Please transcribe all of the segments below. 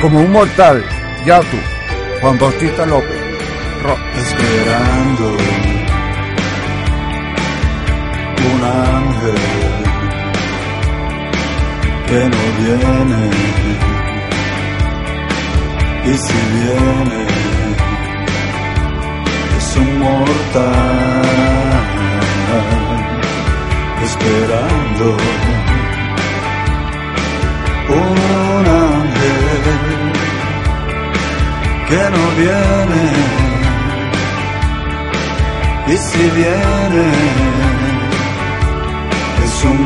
Como un mortal, ya tú, Juan Bautista López. Rock. esperando un ángel que no viene y si viene es un mortal esperando un que no viene y si viene es un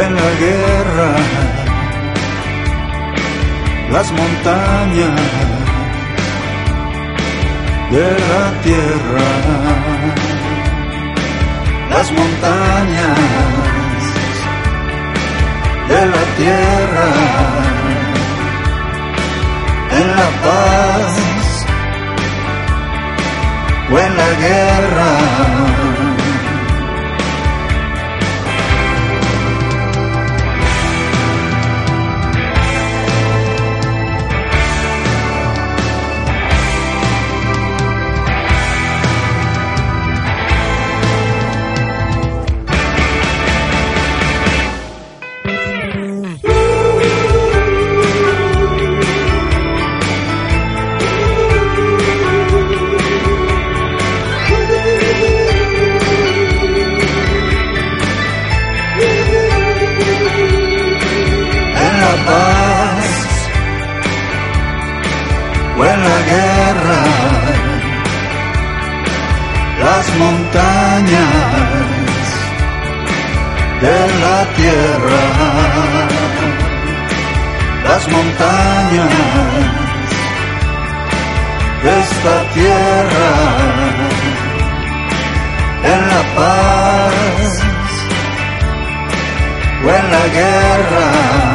en la guerra las montañas de la tierra, las montañas de la tierra, en la paz o en la guerra. O en la guerra, las montañas de la tierra, las montañas de esta tierra, en la paz o en la guerra